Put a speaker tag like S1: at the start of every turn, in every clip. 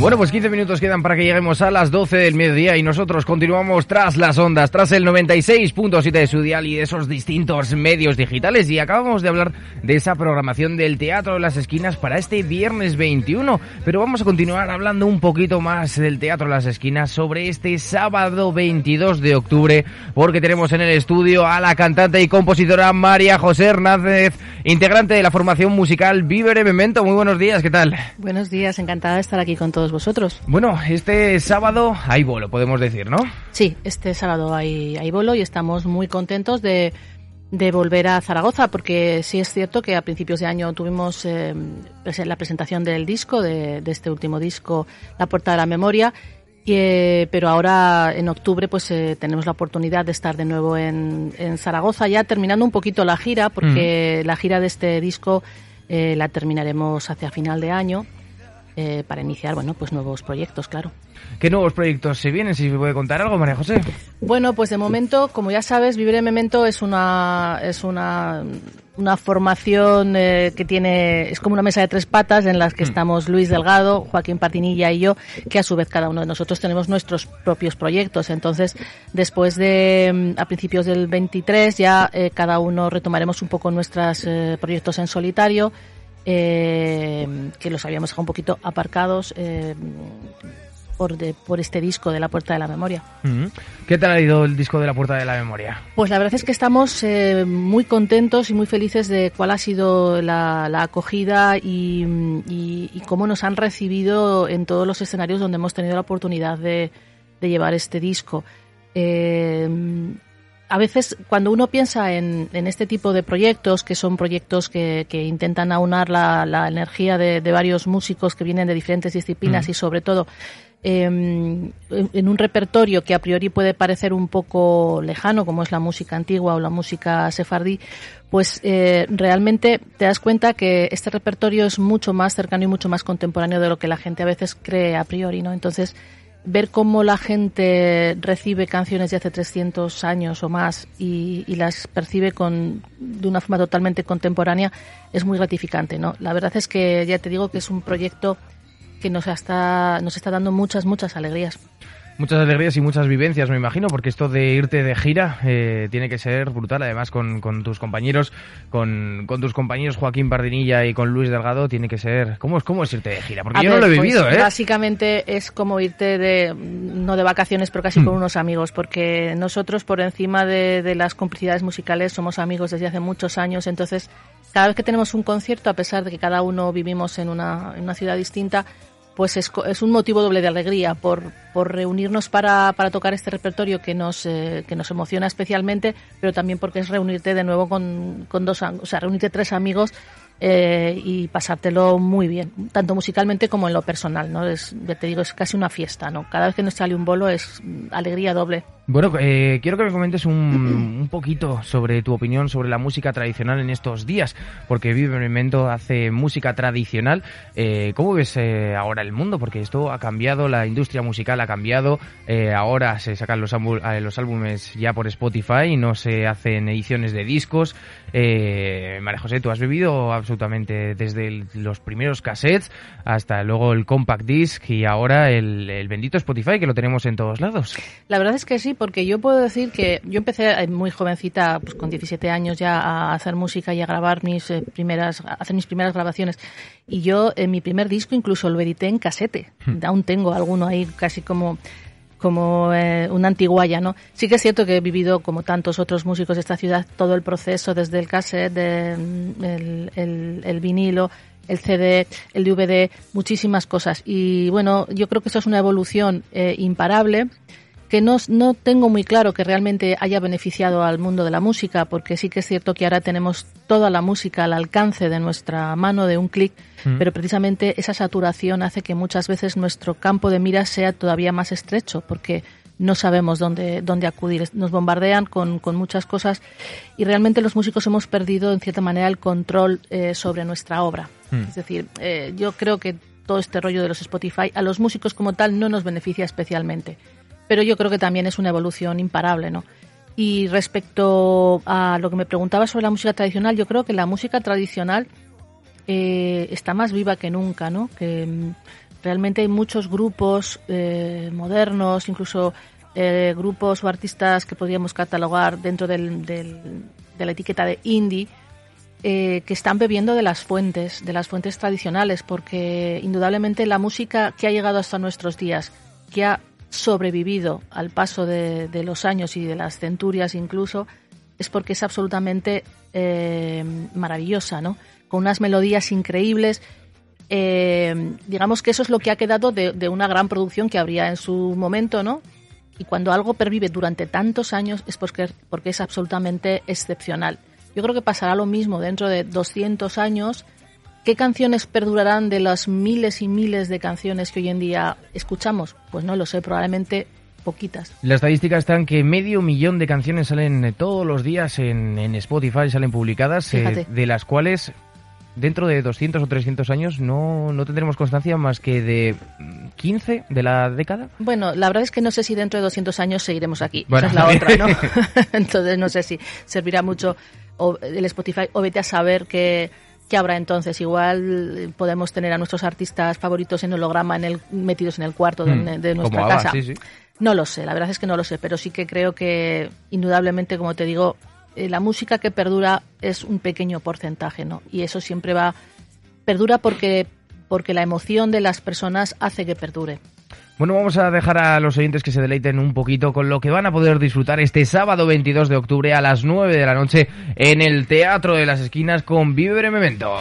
S1: Bueno, pues 15 minutos quedan para que lleguemos a las 12 del mediodía y nosotros continuamos tras las ondas, tras el 96.7 de su dial y de esos distintos medios digitales y acabamos de hablar de esa programación del Teatro de las Esquinas para este viernes 21, pero vamos a continuar hablando un poquito más del Teatro de las Esquinas sobre este sábado 22 de octubre porque tenemos en el estudio a la cantante y compositora María José Hernández, integrante de la formación musical Vivere Memento. Muy buenos días, ¿qué tal?
S2: Buenos días, encantada de estar aquí con todos vosotros.
S1: Bueno, este sábado hay bolo, podemos decir, ¿no?
S2: Sí, este sábado hay, hay bolo y estamos muy contentos de, de volver a Zaragoza, porque sí es cierto que a principios de año tuvimos eh, la presentación del disco, de, de, este último disco, La Puerta de la Memoria, y, eh, pero ahora en octubre pues eh, tenemos la oportunidad de estar de nuevo en, en, Zaragoza, ya terminando un poquito la gira, porque mm. la gira de este disco eh, la terminaremos hacia final de año eh, para iniciar, bueno, pues nuevos proyectos, claro.
S1: ¿Qué nuevos proyectos se vienen? Si se puede contar algo, María José.
S2: Bueno, pues de momento, como ya sabes, Vivir en Memento es una es una, una formación eh, que tiene es como una mesa de tres patas en las que mm. estamos Luis Delgado, Joaquín Patinilla y yo, que a su vez cada uno de nosotros tenemos nuestros propios proyectos. Entonces, después de a principios del 23 ya eh, cada uno retomaremos un poco nuestros eh, proyectos en solitario eh, que los habíamos dejado un poquito aparcados eh, por, de, por este disco de La Puerta de la Memoria.
S1: ¿Qué tal ha ido el disco de La Puerta de la Memoria?
S2: Pues la verdad es que estamos eh, muy contentos y muy felices de cuál ha sido la, la acogida y, y, y, cómo nos han recibido en todos los escenarios donde hemos tenido la oportunidad de, de llevar este disco. Eh, a veces cuando uno piensa en, en, este tipo de proyectos, que son proyectos que, que intentan aunar la, la energía de, de, varios músicos que vienen de diferentes disciplinas mm. y sobre todo eh, en un repertorio que a priori puede parecer un poco lejano, como es la música antigua o la música sefardí, pues eh, realmente te das cuenta que este repertorio es mucho más cercano y mucho más contemporáneo de lo que la gente a veces cree a priori, ¿no? Entonces, ver cómo la gente recibe canciones de hace 300 años o más y, y, las percibe con, de una forma totalmente contemporánea es muy gratificante. ¿no? La verdad es que ya te digo que es un proyecto que nos está, nos está dando muchas, muchas alegrías.
S1: Muchas alegrías y muchas vivencias, me imagino, porque esto de irte de gira eh, tiene que ser brutal. Además, con, con tus compañeros, con, con, tus compañeros Joaquín Bardinilla y con Luis Delgado, tiene que ser. ¿Cómo es, cómo es irte de gira? Porque
S2: A
S1: yo
S2: ver,
S1: no lo he vivido,
S2: pues,
S1: ¿eh?
S2: Básicamente es como irte de. no de vacaciones, pero casi
S1: Mm.
S2: con unos amigos, porque nosotros, por encima de, de las complicidades musicales, somos amigos desde hace muchos años. Entonces, cada vez que tenemos un concierto, a pesar de que cada uno vivimos en una, en una ciudad distinta, pues es, es, un motivo doble de alegría por, por reunirnos para, para, tocar este repertorio que nos, eh, emociona especialmente, pero también porque es reunirte de nuevo con, con dos, o sea, reunirte tres amigos eh, y pasártelo muy bien, tanto musicalmente como en lo personal, ¿no? Es, ya te digo, es casi una fiesta, ¿no? Cada vez que nos sale un bolo es alegría doble.
S1: Bueno, eh, quiero que me comentes un, un, poquito sobre tu opinión sobre la música tradicional en estos días, porque Vive Memento hace música tradicional. Eh, ¿Cómo ves eh, ahora el mundo? Porque esto ha cambiado, la industria musical ha cambiado, eh, ahora se sacan los, eh, los álbumes ya por Spotify y no se hacen ediciones de discos. Eh, María José, tú has vivido absolutamente desde el, los primeros cassettes hasta luego el compact disc y ahora el, el bendito Spotify que lo tenemos en todos lados.
S2: La verdad es que sí, porque yo puedo decir que yo empecé eh, muy jovencita, pues con 17 años ya a hacer música y a grabar mis eh, primeras, a hacer mis primeras grabaciones. Y yo en mi primer disco incluso lo edité en casete. Hmm. Aún tengo alguno ahí casi como como eh, una antiguaya, ¿no? Sí que es cierto que he vivido, como tantos otros músicos de esta ciudad, todo el proceso desde el cassette, de, el, el, el vinilo, el CD, el DVD, muchísimas cosas. Y bueno, yo creo que esto es una evolución eh, imparable que no, no tengo muy claro que realmente haya beneficiado al mundo de la música, porque sí que es cierto que ahora tenemos toda la música al alcance de nuestra mano de un clic, mm. pero precisamente esa saturación hace que muchas veces nuestro campo de mira sea todavía más estrecho, porque no sabemos dónde, dónde acudir. Nos bombardean con, con muchas cosas y realmente los músicos hemos perdido, en cierta manera, el control eh, sobre nuestra obra. Mm. Es decir, eh, yo creo que todo este rollo de los Spotify a los músicos como tal no nos beneficia especialmente pero yo creo que también es una evolución imparable, ¿no? Y respecto a lo que me preguntaba sobre la música tradicional, yo creo que la música tradicional eh, está más viva que nunca, ¿no? Que mm, realmente hay muchos grupos eh, modernos, incluso eh, grupos o artistas que podríamos catalogar dentro del, de la etiqueta de indie, eh, que están bebiendo de las fuentes, de las fuentes tradicionales, porque indudablemente la música que ha llegado hasta nuestros días, que ha sobrevivido al paso de, de, los años y de las centurias incluso, es porque es absolutamente eh, maravillosa, ¿no? Con unas melodías increíbles. Eh, digamos que eso es lo que ha quedado de, de, una gran producción que habría en su momento, ¿no? Y cuando algo pervive durante tantos años es porque, porque es absolutamente excepcional. Yo creo que pasará lo mismo dentro de 200 años ¿Qué canciones perdurarán de las miles y miles de canciones que hoy en día escuchamos? Pues no lo sé, probablemente poquitas.
S1: La estadística está en que medio millón de canciones salen todos los días en, en Spotify, salen publicadas, eh, de las cuales dentro de 200 o 300 años no, no tendremos constancia más que de 15 de la década.
S2: Bueno, la verdad es que no sé si dentro de 200 años seguiremos aquí. Bueno. Esa es la otra, ¿no? Entonces no sé si servirá mucho el Spotify o vete a saber que ¿Qué habrá entonces? Igual podemos tener a nuestros artistas favoritos en holograma en el, metidos en el cuarto de, mm, de nuestra casa.
S1: Ava, sí, sí.
S2: No lo sé, la verdad es que no lo sé, pero sí que creo que indudablemente, como te digo, eh, la música que perdura es un pequeño porcentaje, ¿no? Y eso siempre va perdura porque porque la emoción de las personas hace que perdure.
S1: Bueno, vamos a dejar a los oyentes que se deleiten un poquito con lo que van a poder disfrutar este sábado 22 de octubre a las 9 de la noche en el Teatro de las Esquinas con Vive Memento.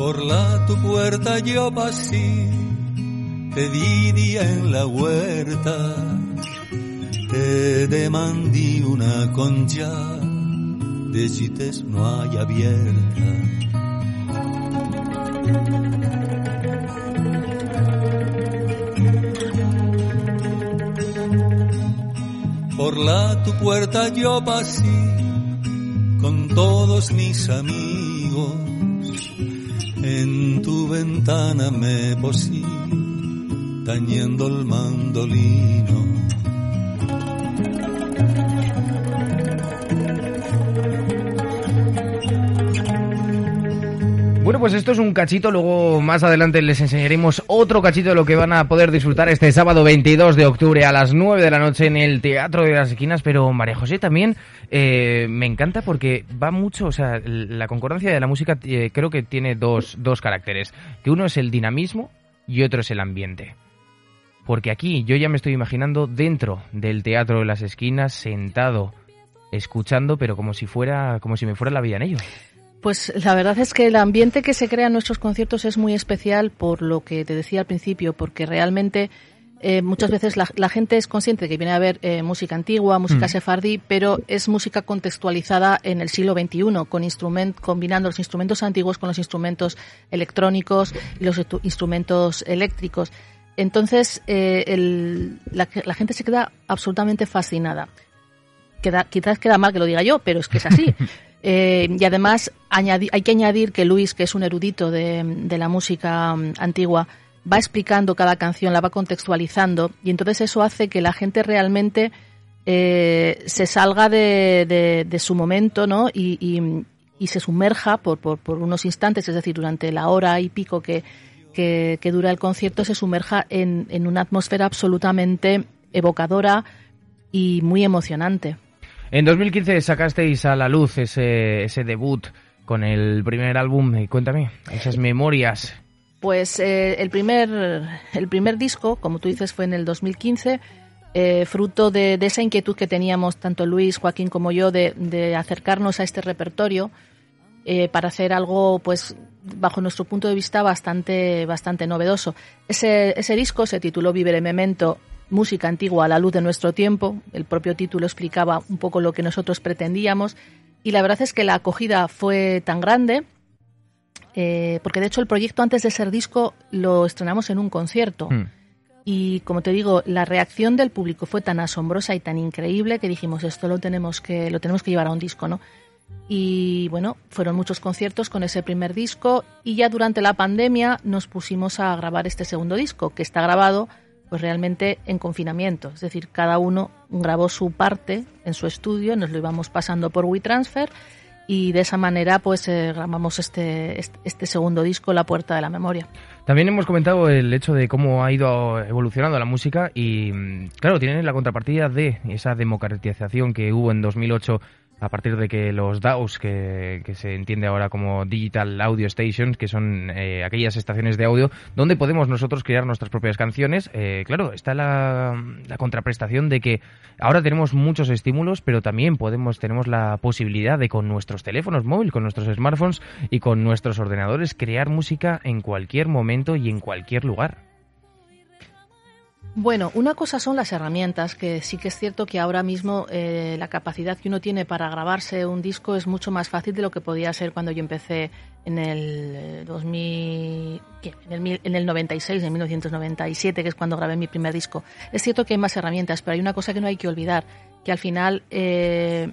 S3: Por la tu puerta yo pasé, te di día en la huerta, te demandé una concha, de cites no hay abierta. Por la tu puerta yo pasé con todos mis amigos ventana me posí, tañendo el mandolino.
S1: Pues esto es un cachito, luego más adelante les enseñaremos otro cachito de lo que van a poder disfrutar este sábado 22 de octubre a las 9 de la noche en el Teatro de las Esquinas, pero María José también eh, me encanta porque va mucho, o sea, la concordancia de la música eh, creo que tiene dos, dos caracteres, que uno es el dinamismo y otro es el ambiente. Porque aquí yo ya me estoy imaginando dentro del Teatro de las Esquinas, sentado, escuchando, pero como si fuera, como si me fuera la vida en ello.
S2: Pues la verdad es que el ambiente que se crea en nuestros conciertos es muy especial por lo que te decía al principio, porque realmente eh, muchas veces la, gente es consciente de que viene a ver eh, música antigua, música mm. sefardí, pero es música contextualizada en el siglo XXI, con instrument, combinando los instrumentos antiguos con los instrumentos electrónicos y los instrumentos eléctricos. Entonces, eh, la, la, gente se queda absolutamente fascinada. Queda, quizás queda mal que lo diga yo, pero es que es así. Eh, y además hay que añadir que Luis, que es un erudito de, la música mm, antigua, va explicando cada canción, la va contextualizando y entonces eso hace que la gente realmente eh, se salga de, su momento ¿no? y, se sumerja por, unos instantes, es decir, durante la hora y pico que, dura el concierto, se sumerja en una atmósfera absolutamente evocadora y muy emocionante.
S1: En 2015 sacasteis a la luz ese, ese debut con el primer álbum. Cuéntame, esas memorias.
S2: Pues eh, el, primer, el primer disco, como tú dices, fue en el 2015. Eh, fruto de, esa inquietud que teníamos tanto Luis, Joaquín como yo de, acercarnos a este repertorio eh, para hacer algo, pues, bajo nuestro punto de vista, bastante, bastante novedoso. Ese, ese disco se tituló Vivere Memento música antigua a la luz de nuestro tiempo. El propio título explicaba un poco lo que nosotros pretendíamos y la verdad es que la acogida fue tan grande eh, porque de hecho el proyecto antes de ser disco lo estrenamos en un concierto. Hmm. Y como te digo, la reacción del público fue tan asombrosa y tan increíble que dijimos esto lo tenemos que lo tenemos que llevar a un disco, ¿no? Y bueno, fueron muchos conciertos con ese primer disco y ya durante la pandemia nos pusimos a grabar este segundo disco que está grabado pues realmente en confinamiento. Es decir, cada uno grabó su parte en su estudio, nos lo íbamos pasando por WeTransfer y de esa manera pues eh, grabamos este, este segundo disco, La Puerta de la Memoria.
S1: También hemos comentado el hecho de cómo ha ido evolucionando la música y mm, claro, tiene la contrapartida de esa democratización que hubo en 2008 a partir de que los DAOs, que, se entiende ahora como Digital Audio Stations, que son eh, aquellas estaciones de audio donde podemos nosotros crear nuestras propias canciones, eh, claro, está la, contraprestación de que ahora tenemos muchos estímulos, pero también podemos tenemos la posibilidad de con nuestros teléfonos móviles, con nuestros smartphones y con nuestros ordenadores crear música en cualquier momento y en cualquier lugar.
S2: Bueno, una cosa son las herramientas, que sí que es cierto que ahora mismo eh, la capacidad que uno tiene para grabarse un disco es mucho más fácil de lo que podía ser cuando yo empecé en el 2000, eh, en el, en el 96, en 1997, que es cuando grabé mi primer disco. Es cierto que hay más herramientas, pero hay una cosa que no hay que olvidar, que al final eh,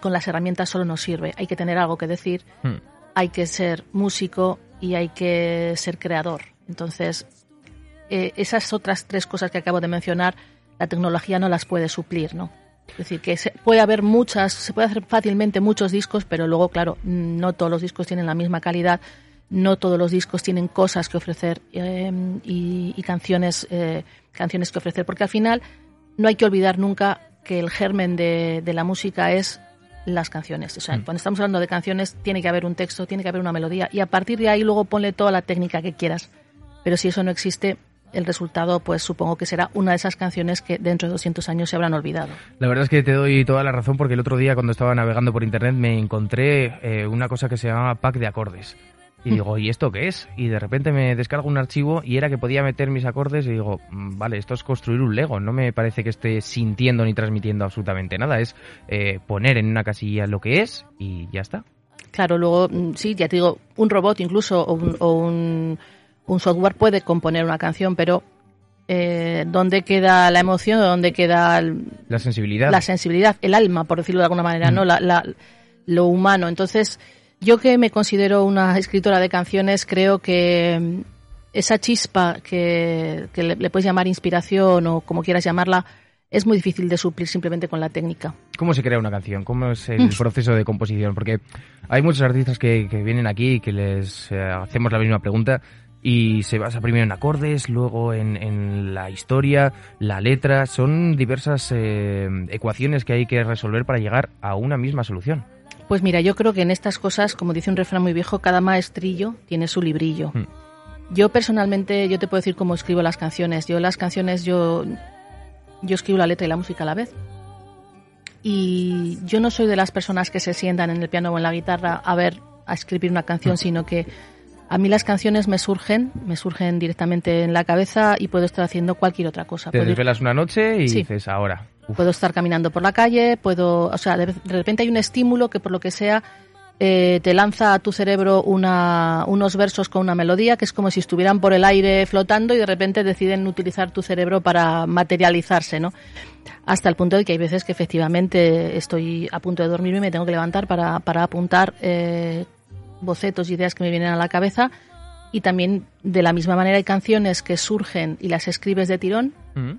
S2: con las herramientas solo nos sirve. Hay que tener algo que decir, hmm. hay que ser músico y hay que ser creador. Entonces, eh, esas otras tres cosas que acabo de mencionar, la tecnología no las puede suplir, ¿no? Es decir, que se puede haber muchas, se puede hacer fácilmente muchos discos, pero luego, claro, no todos los discos tienen la misma calidad, no todos los discos tienen cosas que ofrecer eh, y, canciones, eh, canciones que ofrecer, porque al final no hay que olvidar nunca que el germen de, la música es las canciones. O sea, mm. cuando estamos hablando de canciones, tiene que haber un texto, tiene que haber una melodía, y a partir de ahí luego ponle toda la técnica que quieras. Pero si eso no existe, el resultado, pues supongo que será una de esas canciones que dentro de 200 años se habrán olvidado.
S1: La verdad es que te doy toda la razón porque el otro día cuando estaba navegando por internet me encontré eh, una cosa que se llama pack de acordes. Y digo, ¿y esto qué es? Y de repente me descargo un archivo y era que podía meter mis acordes y digo, mm, vale, esto es construir un Lego. No me parece que esté sintiendo ni transmitiendo absolutamente nada. Es eh, poner en una casilla lo que es y ya está.
S2: Claro, luego, mm, sí, ya te digo, un robot incluso o un un software puede componer una canción, pero eh, ¿dónde queda la emoción? ¿Dónde queda
S1: la sensibilidad?
S2: La sensibilidad, el alma, por decirlo de alguna manera, ¿no? Mm. lo humano. Entonces, yo que me considero una escritora de canciones, creo que mm, esa chispa que, le, puedes llamar inspiración o como quieras llamarla, es muy difícil de suplir simplemente con la técnica.
S1: ¿Cómo se crea una canción? ¿Cómo es el proceso de composición? Porque hay muchos artistas que, vienen aquí y que les eh, hacemos la misma pregunta y se basa primero en acordes, luego en, la historia, la letra. Son diversas eh, ecuaciones que hay que resolver para llegar a una misma solución.
S2: Pues mira, yo creo que en estas cosas, como dice un refrán muy viejo, cada maestrillo tiene su librillo. Hmm. Yo personalmente, yo te puedo decir cómo escribo las canciones. Yo las canciones, yo yo escribo la letra y la música a la vez. Y yo no soy de las personas que se sientan en el piano o en la guitarra a ver, a escribir una canción, mm. sino que a mí las canciones me surgen, me surgen directamente en la cabeza y puedo estar haciendo cualquier otra cosa.
S1: Te desvelas una noche y dices ahora.
S2: Puedo estar caminando por la calle, puedo, o sea, de repente hay un estímulo que por lo que sea eh, te lanza a tu cerebro una, unos versos con una melodía que es como si estuvieran por el aire flotando y de repente deciden utilizar tu cerebro para materializarse, ¿no? Hasta el punto de que hay veces que efectivamente estoy a punto de dormir y me tengo que levantar para, para apuntar eh, bocetos y ideas que me vienen a la cabeza. Y también de la misma manera hay canciones que surgen y las escribes de tirón. Mm.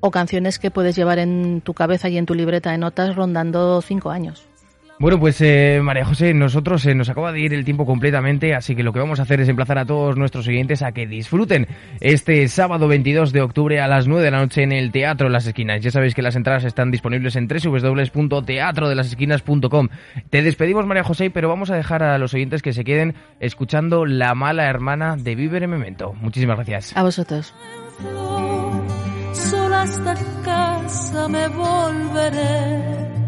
S2: O canciones que puedes llevar en tu cabeza y en tu libreta de notas rondando cinco años.
S1: Bueno, pues eh, María José, nosotros eh, nos acaba de ir el tiempo completamente, así que lo que vamos a hacer es emplazar a todos nuestros oyentes a que disfruten este sábado 22 de octubre a las 9 de la noche en el Teatro de las Esquinas. Ya sabéis que las entradas están disponibles en www.teatrodelasesquinas.com. Te despedimos, María José, pero vamos a dejar a los oyentes que se queden escuchando La mala hermana de Vivere Memento. Muchísimas gracias.
S2: A vosotros. Solo hasta casa me volveré